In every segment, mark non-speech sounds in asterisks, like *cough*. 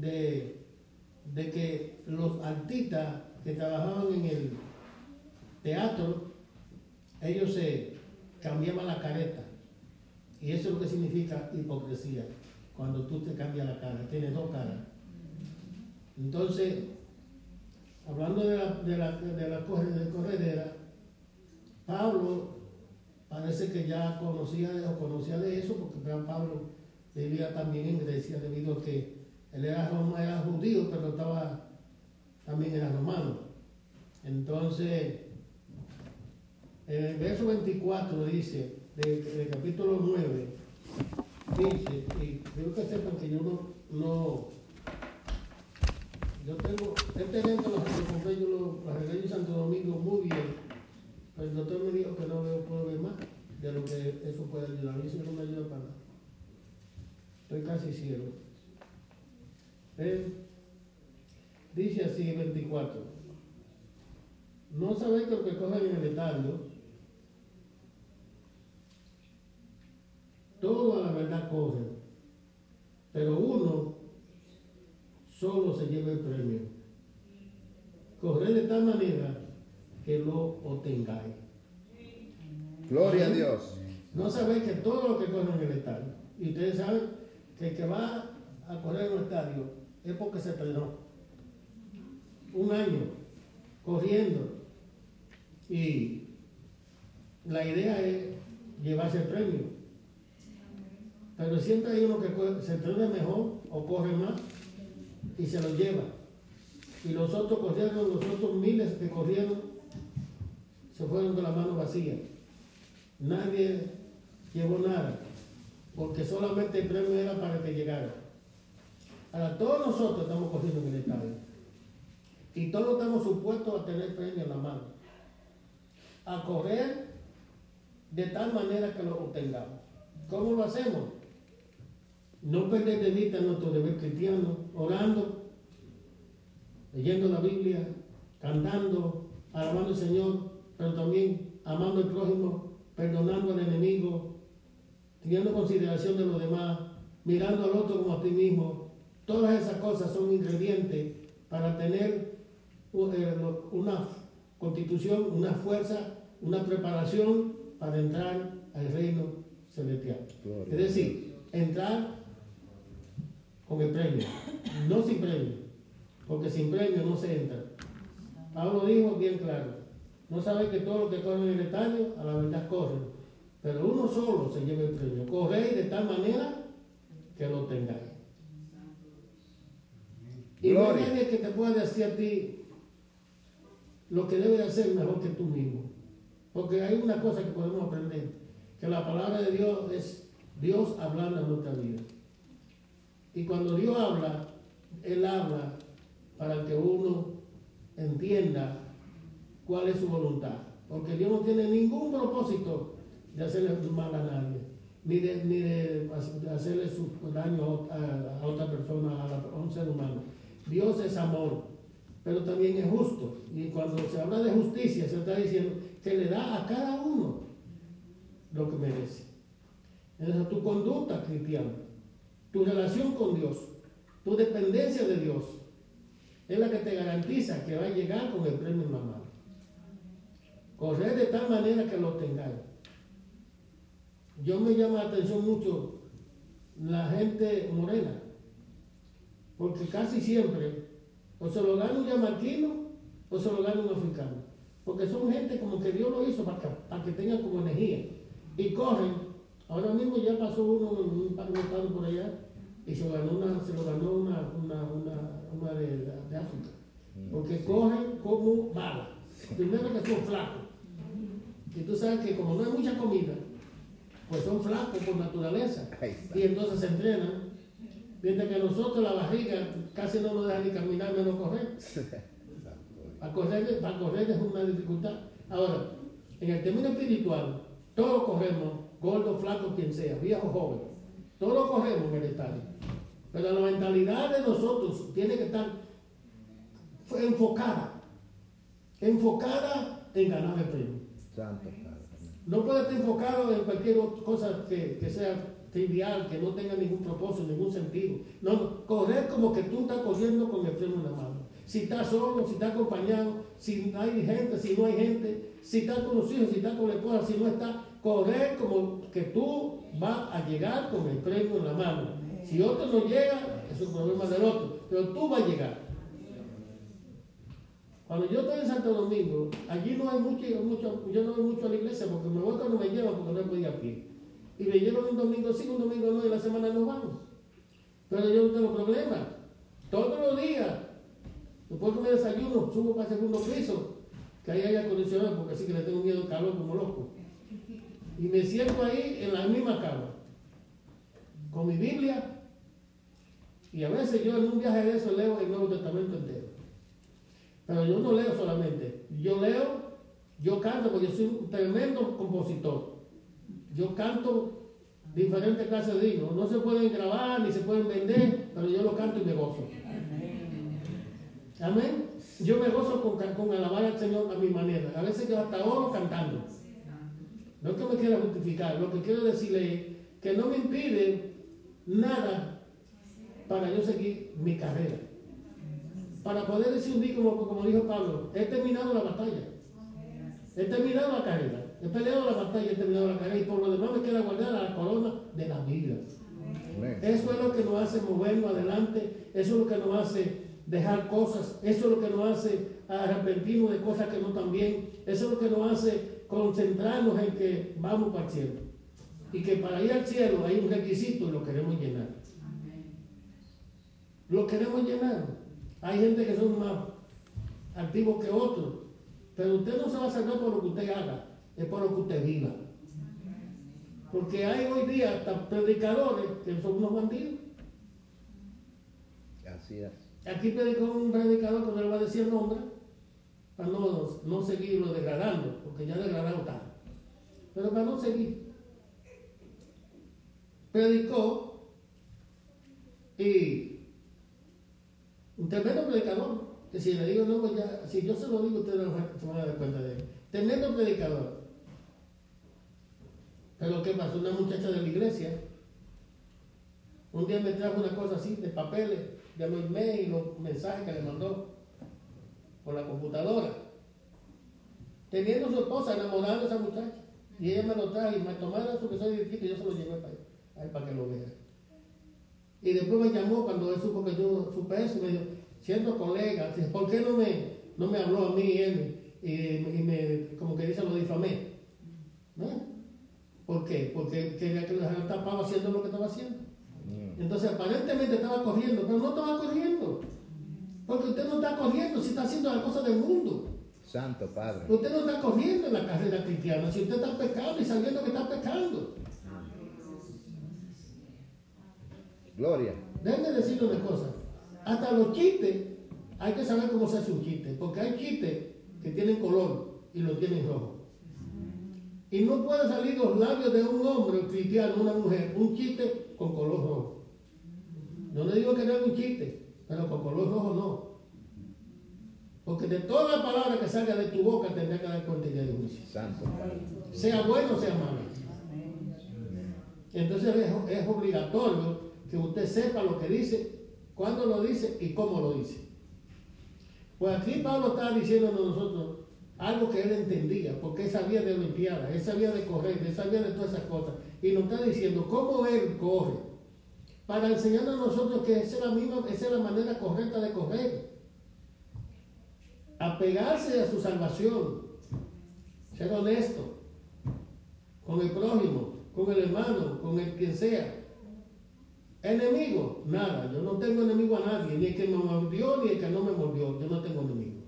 de, de que los artistas que trabajaban en el teatro, ellos se cambiaban la careta. Y eso es lo que significa hipocresía, cuando tú te cambias la cara, tienes dos caras. Entonces, hablando de la, de la, de corredera, Pablo parece que ya conocía o conocía de eso, porque Pablo vivía también en Grecia, debido a que él era, era judío, pero estaba también era romano. Entonces, en el verso 24 dice, del, capítulo 9, dice, y creo que sepan que yo no, no yo tengo, este evento lo compré yo lo arreglé en Santo Domingo muy bien, pero el doctor me dijo que no veo, puedo ver más de lo que eso puede ayudar. A mí eso no me ayuda para nada. Estoy casi ciego. Dice así 24. No sabéis que lo que cogen en el estadio, todo a la verdad coge, pero uno solo se lleva el premio. Correr de tal manera que lo obtengáis. Gloria a Dios. No sabéis que todo lo que corre en el estadio, y ustedes saben que el que va a correr en el estadio es porque se entrenó. Un año corriendo. Y la idea es llevarse el premio. Pero siempre hay uno que se entrena mejor o corre más y se lo lleva. Y los otros corrieron, los otros miles que corrieron, se fueron con la mano vacía. Nadie llevó nada, porque solamente el premio era para que llegara. Ahora, todos nosotros estamos corriendo en el estadio. Y todos estamos supuestos a tener premio en la mano. A correr de tal manera que lo obtengamos. ¿Cómo lo hacemos? No perder de vista nuestro deber cristiano, orando, leyendo la Biblia, cantando, alabando al Señor, pero también amando al prójimo, perdonando al enemigo, teniendo consideración de los demás, mirando al otro como a ti mismo. Todas esas cosas son ingredientes para tener eh, una constitución, una fuerza, una preparación para entrar al reino celestial. Es decir, entrar con el premio, no sin premio, porque sin premio no se entra. Pablo dijo bien claro, no sabe que todo lo que corre en el estadio a la verdad corre, pero uno solo se lleva el premio. Corréis de tal manera que lo tengáis. Y no hay nadie que te pueda decir a ti lo que debe hacer mejor que tú mismo. Porque hay una cosa que podemos aprender, que la palabra de Dios es Dios hablando en nuestra vida. Y cuando Dios habla, Él habla para que uno entienda cuál es su voluntad. Porque Dios no tiene ningún propósito de hacerle mal a nadie, ni de, ni de hacerle su daño a, otra persona, a, un ser humano. Dios es amor, pero también es justo. Y cuando se habla de justicia, se está diciendo que le da a cada uno lo que merece. Entonces, tu conducta cristiana tu relación con Dios, tu dependencia de Dios, es la que te garantiza que va a llegar con el premio en la mano. Correr de tal manera que lo tengáis. Yo me llama la atención mucho la gente morena, porque casi siempre o se lo gana un yamarquino o se lo gana un africano, porque son gente como que Dios lo hizo para que, para que tengan como energía y corren Ahora mismo ya pasó uno, un estado por allá y se, ganó una, se lo ganó una, una, una, una de, de, África. Mm, Porque cogen como bala. Primero que son flacos. Y tú sabes que como no hay mucha comida, pues son flacos por naturaleza. Y entonces se entrenan. Mientras que nosotros la barriga casi no nos deja ni caminar menos correr. *laughs* Para correr, para correr es una dificultad. Ahora, en el término espiritual, todos corremos gordo, flaco, quien sea, viejo, joven. Todos corremos en el estadio. Pero la mentalidad de nosotros tiene que estar enfocada. Enfocada en ganar el premio. No puede estar enfocado en cualquier cosa que, sea trivial, que no tenga ningún propósito, ningún sentido. No, correr como que tú estás corriendo con el freno en la mano. Si estás solo, si estás acompañado, si hay gente, si no hay gente, si estás con los hijos, si estás con la esposa, si no estás, correr como que tú vas a llegar con el premio en la mano. Si otro no llega, es un problema del otro, pero tú vas a llegar. Cuando yo estoy en Santo Domingo, allí no hay mucho, mucho, yo no voy mucho a la iglesia porque me voy cuando me llevan porque no voy a pie. Y llevan un domingo sí, un domingo no, y la semana no vamos. Pero yo no tengo problema. Todos los días, después que me desayuno, subo para el segundo piso, que ahí hay acondicionado porque así que le tengo miedo al calor como loco. Y me siento ahí en la misma cama, con mi Biblia, y a veces yo en un viaje de eso leo el Nuevo Testamento entero. Pero yo no leo solamente. Yo leo, yo canto porque yo soy un tremendo compositor. Yo canto diferentes clases de himnos. No se pueden grabar ni se pueden vender, pero yo lo canto y me gozo. Amén. Yo me gozo con, con alabar al Señor a mi manera. A veces yo hasta oro cantando. No es que me quiera justificar. Lo que quiero decirle es que no me impide nada para yo seguir mi carrera para poder decir un día, como, como dijo Pablo, he terminado la batalla. He terminado la carrera. He peleado la batalla, he terminado la carrera. Y por lo demás me queda guardar la corona de la vida. Eso es lo que nos hace movernos adelante. Eso es lo que nos hace dejar cosas. Eso es lo que nos hace arrepentirnos de cosas que no están bien. Eso es lo que nos hace concentrarnos en que vamos para el cielo. Y que para ir al cielo hay un requisito y lo queremos llenar. Lo queremos llenar. Hay gente que son más activos que otros, pero usted no se va a salvar por lo que usted haga, es por lo que usted viva. Porque hay hoy día hasta predicadores que son unos bandidos. Así es. Aquí predicó un predicador que no le va a decir el nombre, para no, no seguirlo degradando, porque ya degradado está. Pero para no seguir. Predicó y un tremendo predicador, que si le digo no, pues ya, si yo se lo digo, ustedes se van a dar cuenta de él. Tremendo predicador. Pero ¿qué pasó? Una muchacha de la iglesia, un día me trajo una cosa así, de papeles, de emails y los mensajes que le mandó por la computadora. Teniendo su esposa enamorando a esa muchacha. Y ella me lo trajo y me tomaron su soy y yo se lo llevé para, para que lo vea. Y después me llamó cuando él supo que yo supe eso, me dijo, siendo colega, ¿por qué no me, no me habló a mí y él? Y, me, como que dice, lo difamé. ¿No? ¿Por qué? Porque quería que lo tapaba haciendo lo que estaba haciendo. Mm. Entonces aparentemente estaba corriendo, pero no estaba corriendo. Porque usted no está corriendo si está haciendo las cosas del mundo. Santo Padre. Usted no está corriendo en la carrera cristiana si usted está pecando y sabiendo que está pecando. Gloria. Déjenme decirle una cosa. Hasta los chistes, hay que saber cómo se hace un chiste. Porque hay chistes que tienen color y lo tienen rojo. Y no puede salir los labios de un hombre cristiano, una mujer, un chiste con color rojo. No le digo que no es un chiste, pero con color rojo no. Porque de toda la palabra que salga de tu boca tendrá que dar cuenta de juicio. Sea bueno o sea malo. Entonces es obligatorio que usted sepa lo que dice, cuándo lo dice y cómo lo dice. Pues aquí Pablo está diciendo a nosotros algo que él entendía, porque él sabía de Olimpiada, él sabía de correr, él sabía de todas esas cosas. Y nos está diciendo cómo él corre, para enseñarnos a nosotros que esa es la, misma, esa es la manera correcta de correr. Apegarse a su salvación, ser honesto con el prójimo, con el hermano, con el quien sea. Enemigo, nada, yo no tengo enemigo a nadie, ni el que me mordió ni el que no me mordió, yo no tengo enemigo,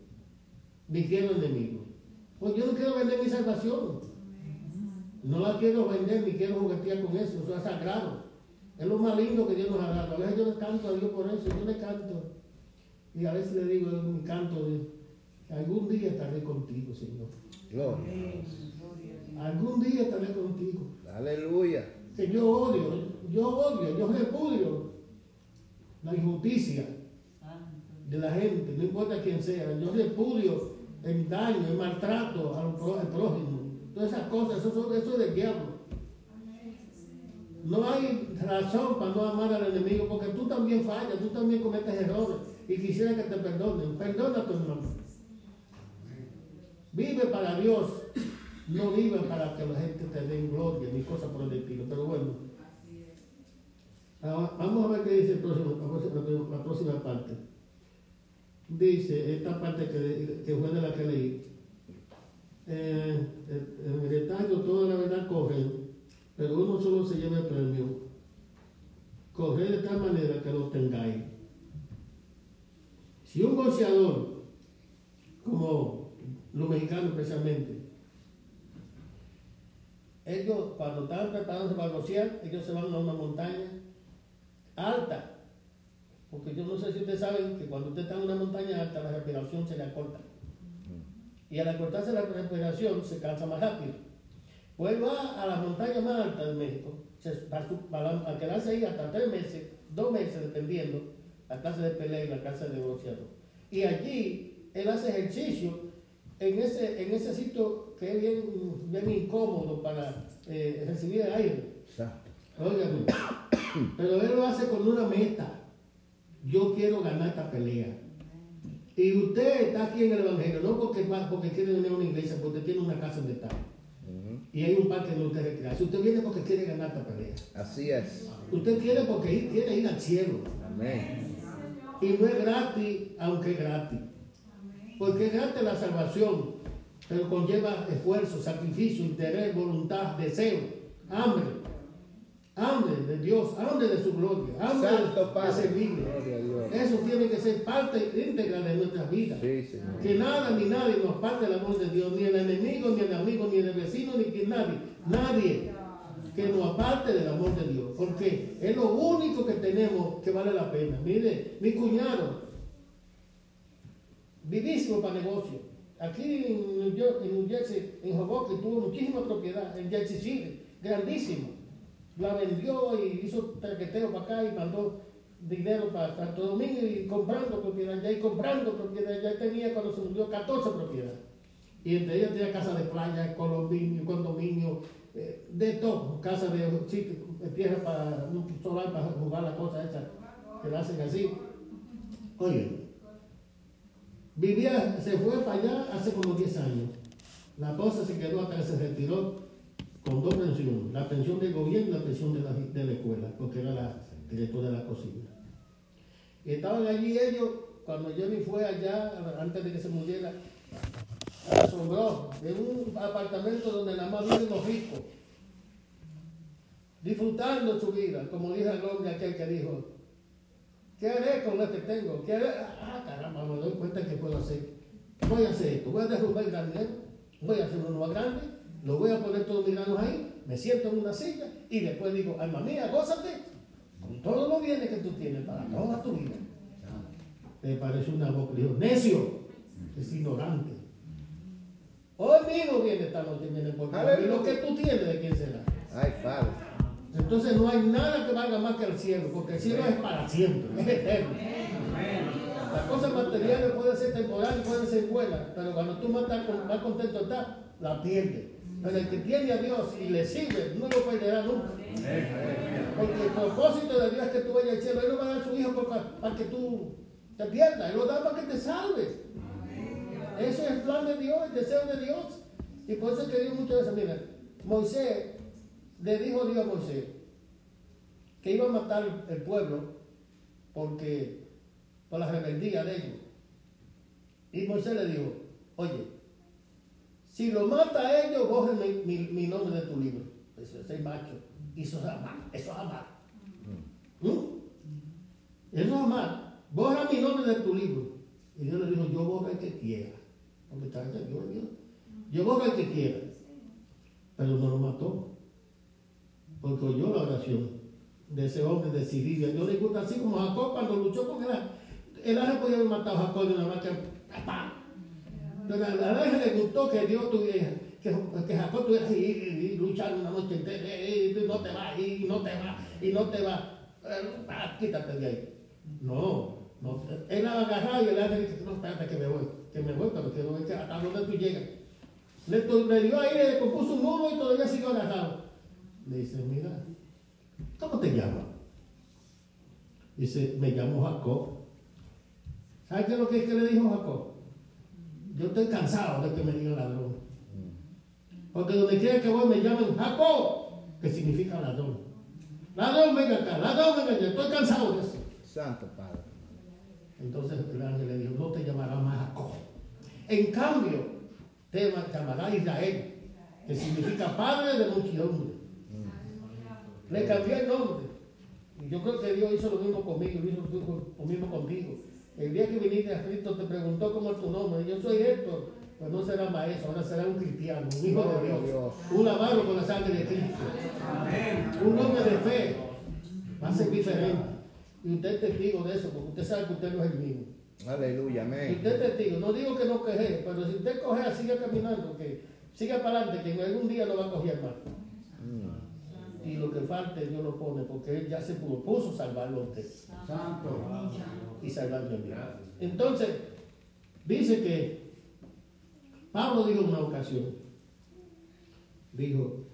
ni quiero enemigo. Pues yo no quiero vender mi salvación, no la quiero vender ni quiero juguetear con eso, eso es sagrado. Es lo más lindo que Dios nos ha dado. A veces yo le canto a Dios por eso, yo le canto. Y a veces le digo en mi canto de algún día estaré contigo, Señor. Gloria. Algún día estaré contigo. Aleluya que yo odio, yo odio, yo repudio la injusticia de la gente, no importa quién sea, yo repudio el daño, el maltrato al prójimo, todas esas cosas, eso, eso es del diablo. No hay razón para no amar al enemigo, porque tú también fallas, tú también cometes errores y quisiera que te perdonen. Perdona a tu hermano. Vive para Dios, no vive para que la gente te dé gloria ni cosas por el estilo. Pero bueno, ahora, vamos a ver qué dice la próxima parte. Dice esta parte que, que fue de la que leí. Eh, en el detalle toda la verdad corre pero uno solo se lleva el premio. Correr de tal manera que lo tengáis. Si un boxeador, como los mexicanos especialmente, ellos cuando están preparándose para boxear, ellos se van a una montaña alta. Porque yo no sé si ustedes saben que cuando usted está en una montaña alta, la respiración se le acorta. Y al acortarse la respiración, se cansa más rápido. Pues va a la montaña más alta de México, a quedarse ahí hasta tres meses, dos meses, dependiendo la clase de pelea y la clase de negociador. Y allí él hace ejercicio en ese, en ese sitio que es bien, bien incómodo para eh, recibir el aire. Exacto. Pero él lo hace con una meta. Yo quiero ganar esta pelea. Y usted está aquí en el Evangelio, no porque, porque quiere venir a una iglesia, porque tiene una casa de estar y hay un parque donde usted recrearse. Usted viene porque quiere ganar esta pelea. Así es. Usted quiere porque quiere ir al cielo. Amén. Y no es gratis, aunque es gratis. Porque es gratis la salvación, pero conlleva esfuerzo, sacrificio, interés, voluntad, deseo, hambre. Hambre de Dios, hambre de su gloria, hambre de servirle. Eso tiene que ser parte íntegra de nuestra vida. que nada ni nadie nos parte del amor de Dios, ni el enemigo, ni el amigo, ni el vecino, ni que nadie, nadie que nos aparte del amor de Dios. Porque es lo único que tenemos que vale la pena. Mire, mi cuñado, vivísimo para negocio. Aquí en New, York, en New Jersey, en Hoboken, tuvo muchísima propiedad, en Jersey City, grandísimo la vendió y hizo traqueteo para acá y mandó dinero para Santo Domingo y comprando propiedad ya y comprando propiedad ya tenía cuando se murió 14 propiedades. Y entre ellas tenía casa de playa, condominio, condominio, eh, de todo, casa de tierra para solar para jugar la cosa esa que la hacen así. Oye, vivía, se fue para allá hace como 10 años. La cosa se quedó hasta que se retiró con dos pensiones, la pensión del gobierno y la pensión de la, de la escuela, porque era la directora de la cocina. Y estaban allí ellos, cuando Jenny fue allá, antes de que se muriera, asombró, en un apartamento donde nada más viven los ricos, disfrutando su vida, como dijo el hombre aquel que dijo, ¿qué haré con lo que tengo? ¿Qué? Ah, caramba, me doy cuenta que puedo hacer. Voy a hacer esto, voy a derrubar el granero, voy a hacer uno más grande, lo voy a poner todos mis manos ahí, me siento en una silla y después digo, alma mía, gózate con todos los bienes que tú tienes para toda tu vida. Me parece una que dijo, necio, es ignorante. Hoy mismo viene esta noche, viene por Y lo que tú tienes, ¿de quién será? Ay, Padre. Entonces no hay nada que valga más que el cielo, porque el cielo es para siempre, es eterno. Las cosas materiales pueden ser temporales, pueden ser buenas, pero cuando tú más, más contento estás, la pierdes. Pero el que tiene a Dios y le sigue, no lo perderá nunca. Porque el propósito de Dios es que tú vayas al cielo. Él no va a dar a su hijo para, que tú te pierdas. Él lo da para que te salves. Ese es el plan de Dios, el deseo de Dios. Y por eso es que Dios muchas veces, mira, Moisés, le dijo Dios a Moisés que iba a matar el pueblo porque por la rebeldía de ellos. Y Moisés le dijo, oye, si lo mata a ellos, borren mi, nombre de tu libro. Eso es macho. Y eso es amar. Eso es amar. ¿Mm? Eso es amar. Borra mi nombre de tu libro. Y Dios le dijo, yo borro el que quiera. Porque está Dios, Dios. Yo borro el que quiera. Pero no lo mató. Porque oyó la oración de ese hombre decidido. Yo le gusta así como Jacob cuando luchó con él. El ángel podía haber matado a Jacob de una más que pero a la vez le gustó que Dios tuviera, que, que Jacob tuviera y, y, luchar una noche entera, y, no te va, y no te va, y no te va. Ah, quítate de ahí. No, no. Él la agarrado y el ángel dice, no, espérate que me voy, que me voy, pero que no que hasta donde tú llegas. Le, le dio aire, le compuso un nudo y todavía siguió agarrado. Le dice, mira, ¿cómo te llamas? Dice, me llamo Jacob. ¿Sabes qué es lo que, es que le dijo Jacob? Yo estoy cansado de que me digan ladrón. Porque donde quiera que voy me llaman Jacob, que significa ladrón. Ladrón, venga acá, ladrón, venga acá. Estoy cansado de eso. Santo Padre. Entonces el ángel le dijo, no te llamará más Jacob. En cambio, te llamará Israel, que significa padre de muchedumbre. Le cambió el nombre. Y yo creo que Dios hizo lo mismo conmigo, lo hizo lo mismo contigo. El día que viniste a Cristo te preguntó cómo es tu nombre. Yo soy Héctor. Pues no será maestro, ahora será un cristiano, un hijo de Dios, Dios. un lavado con la sangre de Cristo, un hombre de fe. Va a ser diferente. Y usted es testigo de eso, porque usted sabe que usted no es el mismo. Aleluya, Si amén. usted es testigo, no digo que no queje, pero si usted coge, siga caminando, que siga para adelante, que en algún día lo va a coger más. Mm. Y lo que falte Dios lo pone, porque Él ya se propuso salvarlo a usted y salvarlo a mí. Entonces, dice que Pablo dijo en una ocasión, dijo,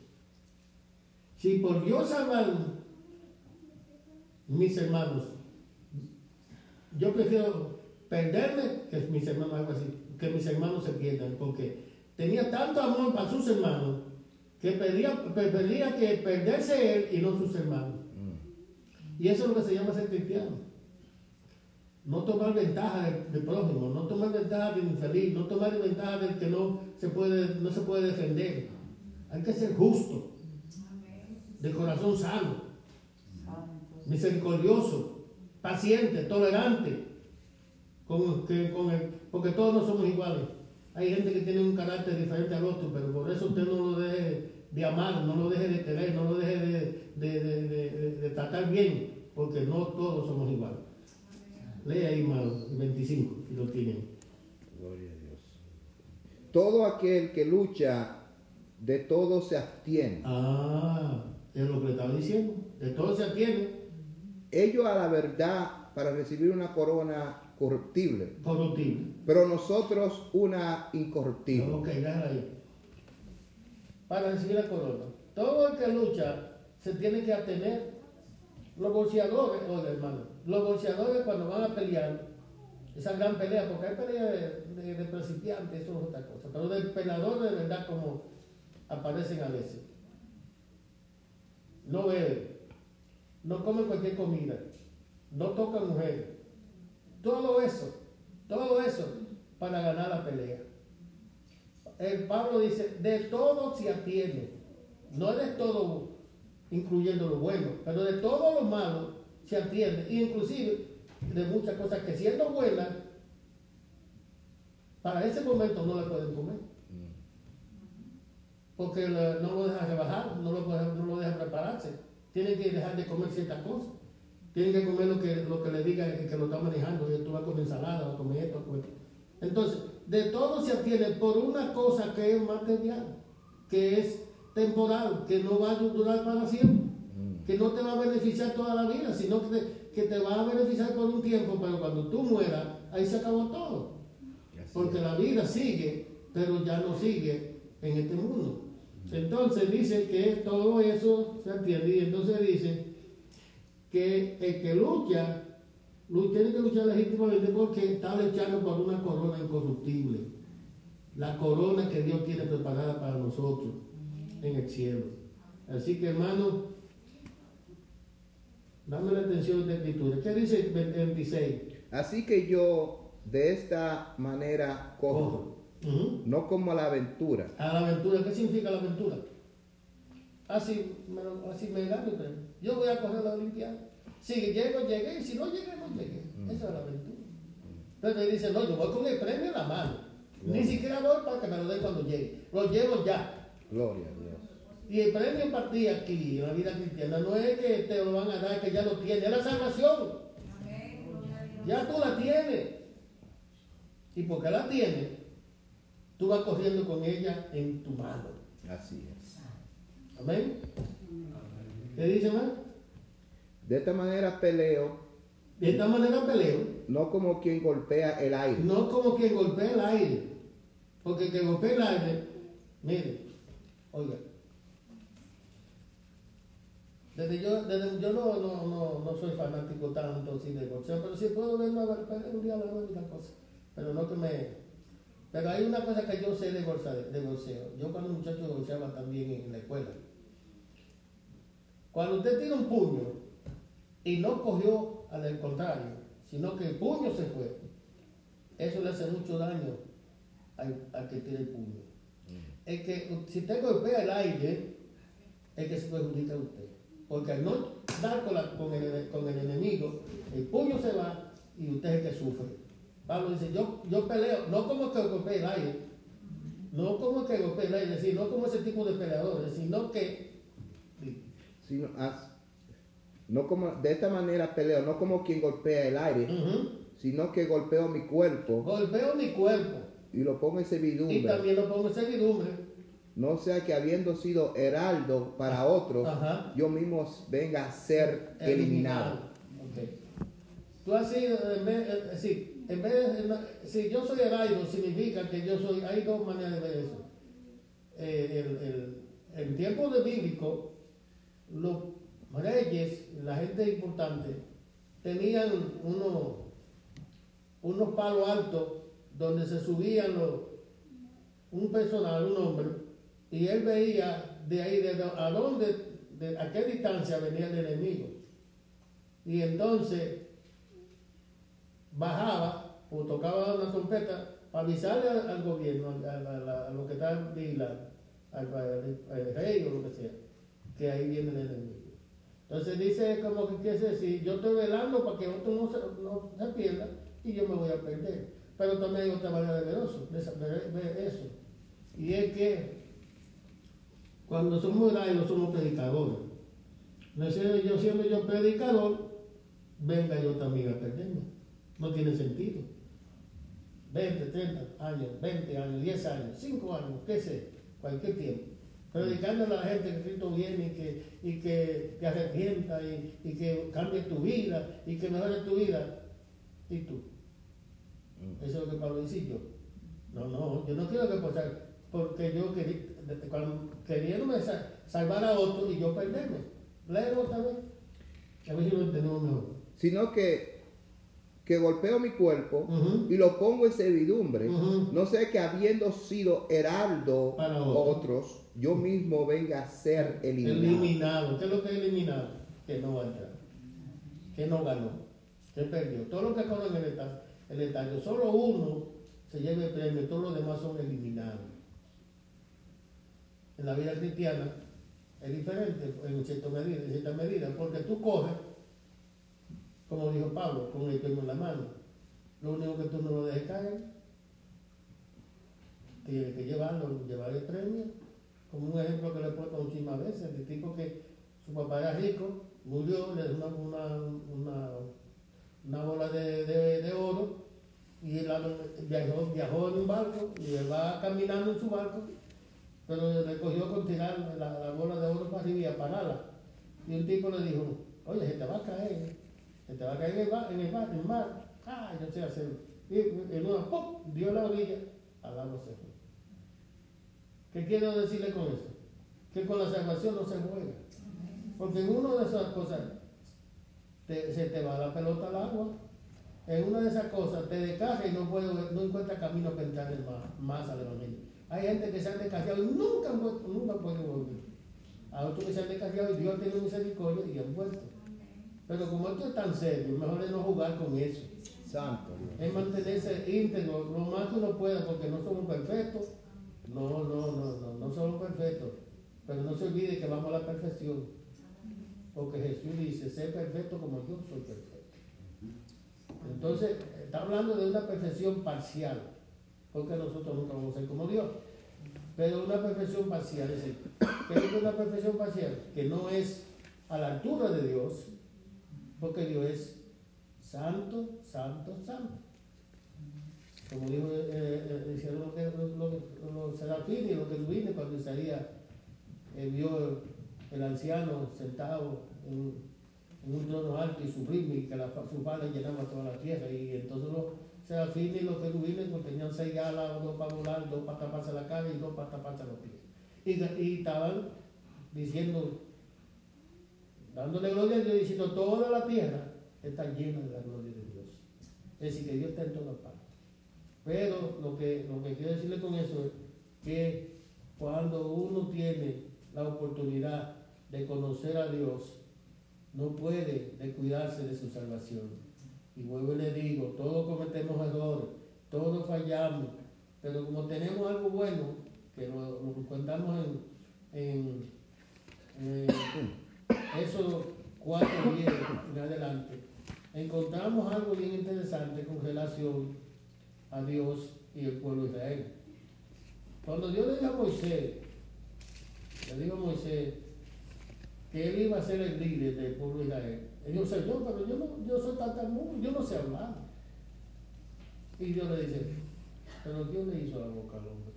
si por Dios salvar mis hermanos, yo prefiero perderme que mis hermanos, algo así, que mis hermanos se pierdan, porque tenía tanto amor para sus hermanos que pedía, que perderse él y no sus hermanos. Mm. Y eso es lo que se llama ser cristiano. No tomar ventaja del, del prójimo, no tomar ventaja del infeliz, no tomar ventaja del que no se puede, no se puede defender. Hay que ser justo, de corazón sano, misericordioso, paciente, tolerante, con, que- con el- porque todos no somos iguales. Hay gente que tiene un carácter diferente al otro, pero por eso usted no lo deje de amar, no lo deje de querer, no lo deje de, de- de- de- de- de tratar bien, porque no todos somos iguales. Lea ahí, el 25, y lo tienen. Gloria a Dios. Todo aquel que lucha, de todo se abstiene. Ah, es lo que le estaba diciendo. De todo se atiene, Ellos a la verdad para recibir una corona corruptible, corruptible. pero nosotros una incorruptible. Ok, déjala ahí. Para recibir la corona. Todo el que lucha se tiene que atener. Los bolseadores, oiga hermano, los bolseadores cuando van a pelear, esa gran pelea, porque hay pelea de, de, de principiantes, eso es otra cosa, pero de peleadores de verdad como aparecen a veces. No beben, no comen cualquier comida, no tocan mujeres. Todo eso, todo eso para ganar la pelea. El Pablo dice, de todo se atiende. No de todo, incluyendo lo bueno, pero de todo lo malo se atiende. Inclusive de muchas cosas que siendo buenas, para ese momento no le pueden comer. Porque la- no lo deja rebajar, no lo, no lo deja prepararse. Tienen que dejar de comer ciertas cosas. Tienen que comer lo que, lo que le diga el que lo está manejando. Y tú vas a comer ensalada, vas a comer esto, comer esto. Entonces, de todo se atiende por una cosa que es material, que es temporal, que no va a durar para siempre, que no te va a beneficiar toda la vida, sino que te, que te va a beneficiar por un tiempo, pero cuando tú mueras, ahí se acabó todo. Porque la vida sigue, pero ya no sigue en este mundo. Entonces dice que todo eso se atiende y entonces dice que el que lucha, lu- tiene que luchar legítimamente porque está luchando por una corona incorruptible. La corona que Dios tiene preparada para nosotros en el cielo. Así que hermano, dame la atención de la escritura. ¿Qué dice el 26? Así que yo de esta manera cojo, no como a la aventura, A la aventura, ¿qué significa la aventura? Así así me da mi premio. Yo voy a correr la Olimpiada. Si llego, llegué. Y si no llegué, no llegué. Esa es la aventura. Entonces me dice, no, yo voy con el premio en la mano. Ni siquiera voy para que me lo den cuando llegue. Lo llevo ya. gloria a Dios. Y el premio para ti aquí, en la vida cristiana, no es que te lo van a dar, que ya lo tienes. Es la salvación. Ya tú la tienes. Y porque la tienes, tú vas corriendo con ella en tu mano. Así es. Amén. ¿Qué dice más? De esta manera peleo, De esta manera peleo, no como quien golpea el aire, no como quien golpea el aire. Porque el que golpea el aire, mire, oiga, Desde yo, desde, yo no, no, no, no soy fanático tanto así de boxeo, pero sí puedo ver una, un día la una cosa. Pero no que me. Pero hay una cosa que yo sé de, bolsa, de boxeo. Yo cuando muchacho boxeaba también en la escuela. Cuando usted tira un puño y no cogió al contrario, sino que el puño se fue, eso le hace mucho daño al, que tira el puño. Mm. Es que si usted golpea el aire, es que se perjudica a usted. Porque al no dar con, con, el, con, el, enemigo, el puño se va y usted es el que sufre. Pablo dice, yo, yo peleo, no como que golpee el aire, no como que golpee el aire, sino no como ese tipo de peleadores, sino que... Sino, no como, de esta manera peleo, no como quien golpea el aire, sino que golpeo mi cuerpo. Golpeo mi cuerpo. Y lo pongo en servidumbre. Y también lo pongo en servidumbre no sea que habiendo sido heraldo para otros, yo mismo venga a ser eliminado. Tú has sido, en vez, eh, sí, en vez de, si yo soy heraldo, significa que yo soy, hay dos maneras de ver eso. Eh, el, el, tiempo de bíblico, reyes, la gente importante, tenían unos, unos palos altos donde se subían un personal, un hombre, y él veía de ahí, de, a dónde, de, a qué distancia venía el enemigo. Y entonces bajaba o tocaba una trompeta para avisarle al, gobierno, a, lo que está vigilando, al, al, rey o lo que sea, que ahí viene el enemigo. Entonces dice como que quiere decir, yo estoy velando para que otro no se, no pierda y yo me voy a perder. Pero también hay otra manera de ver eso, eso. Y es que cuando somos no somos predicadores. No sé, yo siendo yo predicador, venga yo también a perderme. No tiene sentido. 20, 30 años, 20 años, 10 años, 5 años, qué sé, cualquier tiempo. Predicando a la gente que Cristo viene y que, y que te arrepienta y, y, que cambie tu vida y que mejore tu vida. ¿Y tú? Mm. Eso es lo que Pablo dice yo. No, no, yo no quiero que pasar porque yo quería, queriéndome salvar a otro y yo perderme. Léelo otra vez. A ver si lo entendemos mejor. Sino que, que golpeo mi cuerpo y lo pongo en servidumbre. No sé que habiendo sido heraldo para otros, yo mismo venga a ser eliminado. Eliminado. ¿Qué es lo que es eliminado? Que no va a entrar. Que no ganó. Que perdió. Todo lo que corren en el estadio, solo uno se lleva el premio, todos los demás son eliminados en la vida cristiana es diferente en cierta medida, en cierta medida porque tú coges, como dijo Pablo, con el premio en la mano. Lo único que tú no lo dejes caer, tienes que llevarlo, llevar el premio. Como un ejemplo que le he puesto muchísimas veces, el tipo que su papá era rico, murió, le dio una, una, una, bola de, de, oro y él viajó, viajó en un barco y él va caminando en su barco pero le cogió con tirar la, bola de oro para arriba y a pararla. Y un tipo le dijo, oye, se te va a caer, se te va a caer en el mar, en el en el mar. Ah, yo sé hacerlo. Y en una, ¡pum! dio la orilla, al agua se. ¿Qué quiero decirle con eso? Que con la salvación no se juega. Porque en una de esas cosas se te va la pelota al agua. En una de esas cosas te descarga y no, puede, no encuentra camino para entrar en el mar, más al evangelio. Hay gente que se han descarriado y nunca, nunca pueden volver. A otros que se han descarriado y Dios tiene misericordia y han vuelto. Pero como esto es tan serio, mejor es no jugar con eso. Santo. Es mantenerse íntegro lo más que uno pueda, porque no somos perfectos. No, no, no, no, no somos perfectos. Pero no se olvide que vamos a la perfección. Porque Jesús dice, sé perfecto como yo soy perfecto. Entonces, está hablando de una perfección parcial porque nosotros nunca vamos a ser como Dios. Pero una perfección parcial es decir, ¿qué es una perfección parcial? Que no es a la altura de Dios, porque Dios es santo, santo, santo. Como dijo, eh, eh, eh lo que, los serafines y lo que vine cuando Isaías eh, vio el anciano sentado en, un trono alto y sublime y que la, su padre llenaba toda la tierra y entonces lo fin y los querubines pues, tenían seis alas, dos para volar, dos para taparse la cara y dos para taparse los pies. Y, y estaban diciendo, dándole gloria a Dios, diciendo toda la tierra está llena de la gloria de Dios. Es decir, que Dios está en todas partes. Pero lo que, lo que quiero decirle con eso es que cuando uno tiene la oportunidad de conocer a Dios, no puede descuidarse de su salvación. Y vuelvo y le digo, todos cometemos errores, todos fallamos, pero como tenemos algo bueno, que lo, encontramos en, en, esos cuatro días en adelante, encontramos algo bien interesante con relación a Dios y el pueblo de Israel. Cuando Dios le dijo a Moisés, le dijo a Moisés que él iba a ser el líder del pueblo de Israel, él dijo, Señor, pero yo, no, yo soy tartamudo, yo no sé hablar. Y Dios le dice, pero Dios le hizo la boca al hombre.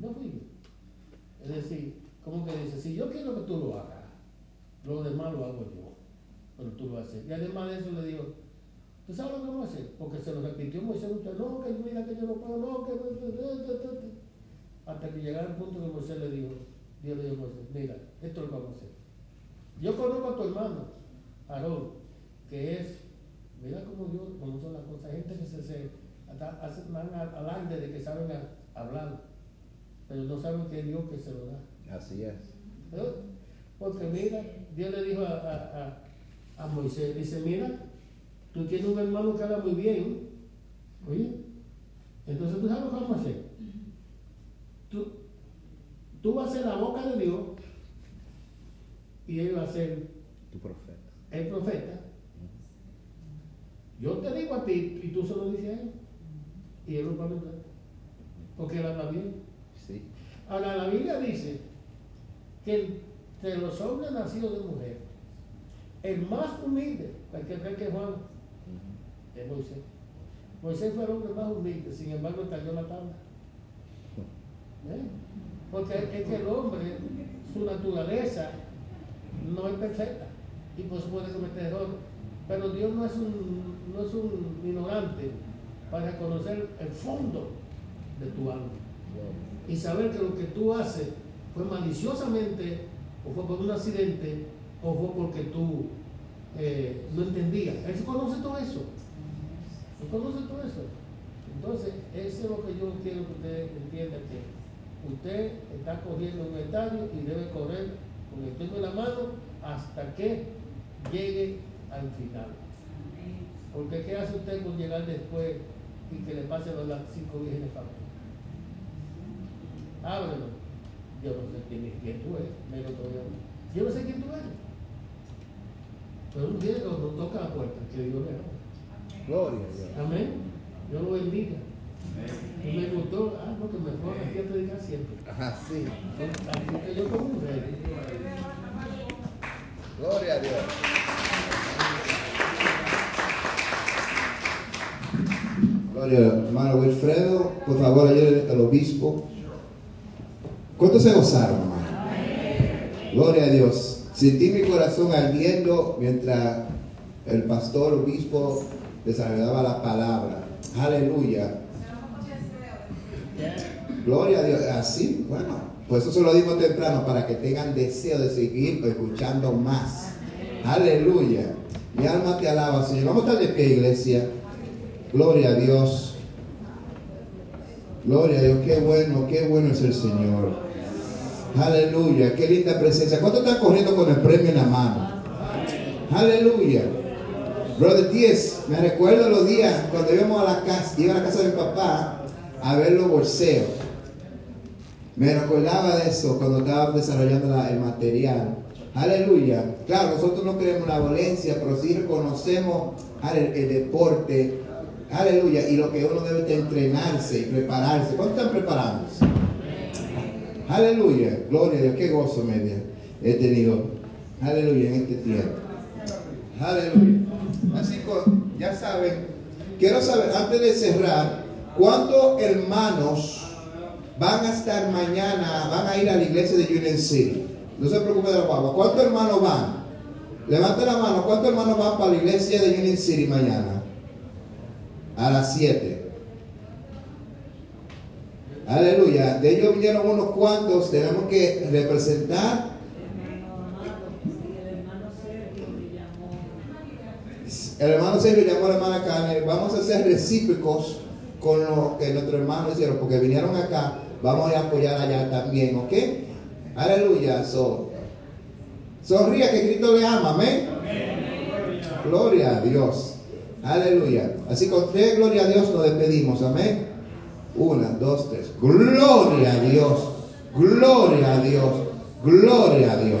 No fui yo. Es decir, como que dice, si yo quiero que tú lo hagas, lo demás lo hago yo, pero tú lo haces. Y además de eso le digo, ¿tú sabes lo que vamos a hacer? Porque se lo repitió Moisés, no, que mira que yo no puedo, no, que... Hasta que llegara el punto que Moisés le dijo, Dios le dijo a Moisés, mira, esto es lo vamos a hacer. Yo conozco a tu hermano, Aarón, que es, mira cómo Dios, cómo son las cosas, gente que se, se hacen alarde de que saben hablar pero no saben que es Dios que se lo da. Así es. Porque mira, Dios le dijo a, a, Moisés, dice, mira, tú tienes un hermano que habla muy bien, oye, entonces tú sabes lo que vamos a hacer. Tú, tú vas a ser la boca de Dios y él va a ser tu profeta. El profeta. Yo te digo a ti y tú se lo dices a él. Y él lo va a entender. Porque él habla bien. Ahora la Biblia dice que entre los hombres nacidos de mujer, el más humilde, ver que Juan, es Moisés. Moisés fue el hombre más humilde, sin embargo estalló la tabla. ¿Eh? Porque es que el hombre, su naturaleza no es perfecta y pues puede cometer errores. Pero Dios no es un, no es un ignorante para conocer el fondo de tu alma y saber que lo que tú haces fue maliciosamente o fue por un accidente o fue porque tú eh, no entendías. Él conoce todo eso. Él conoce todo eso. Entonces, eso es lo que yo quiero que usted entienda que usted está corriendo un estadio y debe correr con el tiempo en la mano hasta que llegue al final. Porque ¿qué hace usted con llegar después y que le pase las cinco vírgenes familia? ábrelo. Yo no sé quién, quién tú eres, menos todavía. Yo no sé quién tú eres. Pero un día cuando toca la puerta, que Dios le. Gloria a Dios. Amén. Yo lo bendiga. Y me gustó, ah, porque me fue aquí a predicar siempre. Ajá, sí. Así que yo como un rey. Gloria a Dios. Gloria, hermano Wilfredo, por favor, ayúdenle al obispo. ¿Cuántos se gozaron, hermano? Gloria a Dios. Sentí mi corazón ardiendo mientras el pastor obispo desarrollaba la palabra. Aleluya. Gloria a Dios. Así, bueno, pues eso se lo digo temprano para que tengan deseo de seguir escuchando más. Aleluya. Mi alma te alaba, Señor. Vamos a estar de pie, iglesia. Gloria a Dios. Gloria a Dios. Qué bueno, qué bueno es el Señor. Aleluya, qué linda presencia. ¿Cuánto están corriendo con el premio en la mano? Aleluya. Brother 10, me recuerdo los días cuando íbamos a la casa, iba a la casa de mi papá a ver los bolseos. Me recordaba de eso cuando estaba desarrollando el material. Aleluya. Claro, nosotros no queremos la violencia, pero sí reconocemos el, deporte. Aleluya. Y lo que uno debe de entrenarse y prepararse. ¿Cuánto están preparándose? Aleluya, gloria a Dios, qué gozo media he tenido. Aleluya en este tiempo. Aleluya. Así que ya saben, quiero saber, antes de cerrar, ¿cuántos hermanos van a estar mañana, van a ir a la iglesia de Union City? No se preocupe de la guagua. ¿Cuántos hermanos van? Levanten la mano. ¿Cuántos hermanos van para la iglesia de Union City mañana? A las 7. Aleluya. De ellos vinieron unos cuantos. Tenemos que representar. El hermano Sergio llamó a la hermana Carmen, vamos a ser recíprocos con lo que nuestros hermanos hicieron, porque vinieron acá, vamos a apoyar allá también, ¿ok? Aleluya, so. Sonría que Cristo le ama, amén. Gloria a Dios. Aleluya. Así con tres gloria a Dios nos despedimos, amén. Una, dos, tres. Gloria a Dios. Gloria a Dios. Gloria a Dios.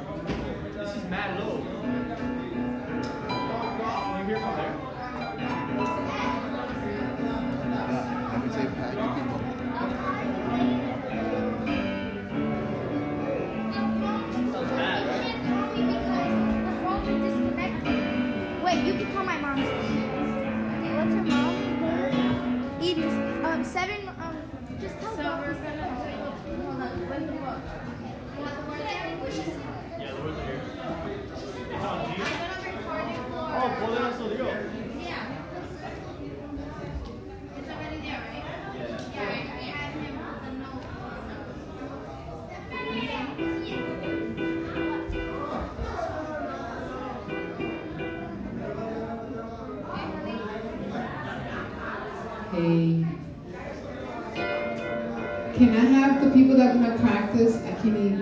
Can I have the people that want to practice? I can't even.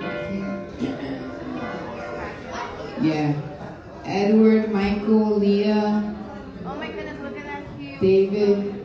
Yeah. Edward, Michael, Leah. Oh my goodness, look at that cute. David.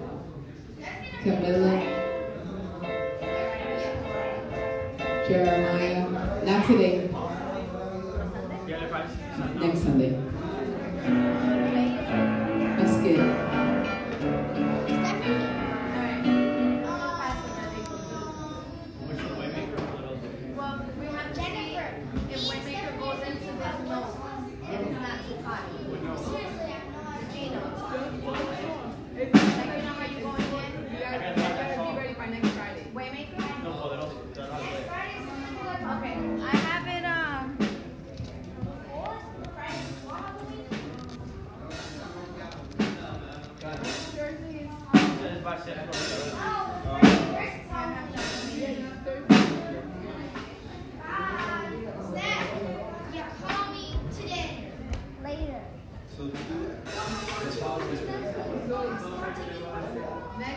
Next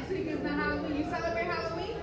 week is the Halloween. You celebrate Halloween?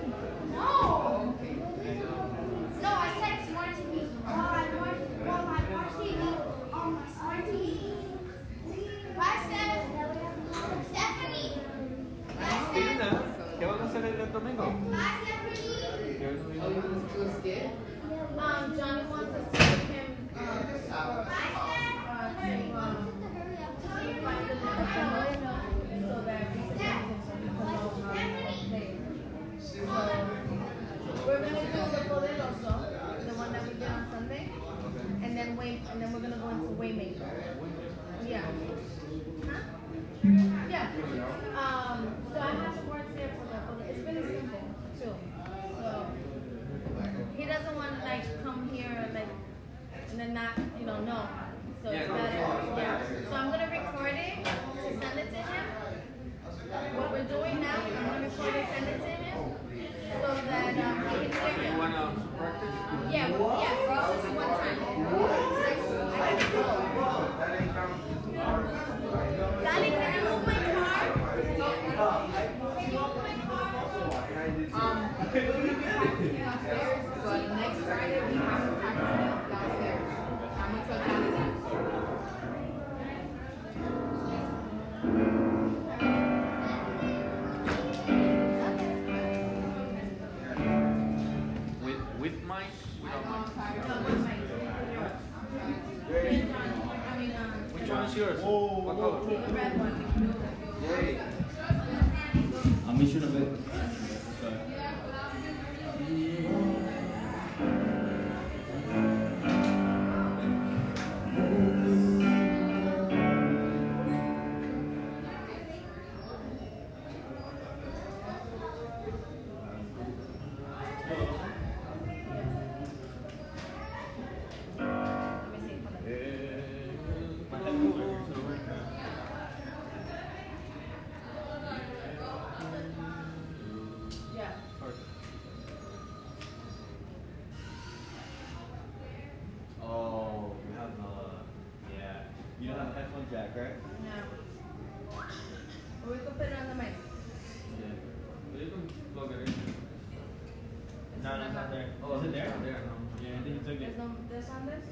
Headphone jack. No. Or we could put it on the mic. Yeah. But you can plug it in. No, no, it's not there. Oh, is it there? There, no. Yeah, I think you took There's it. no this on this?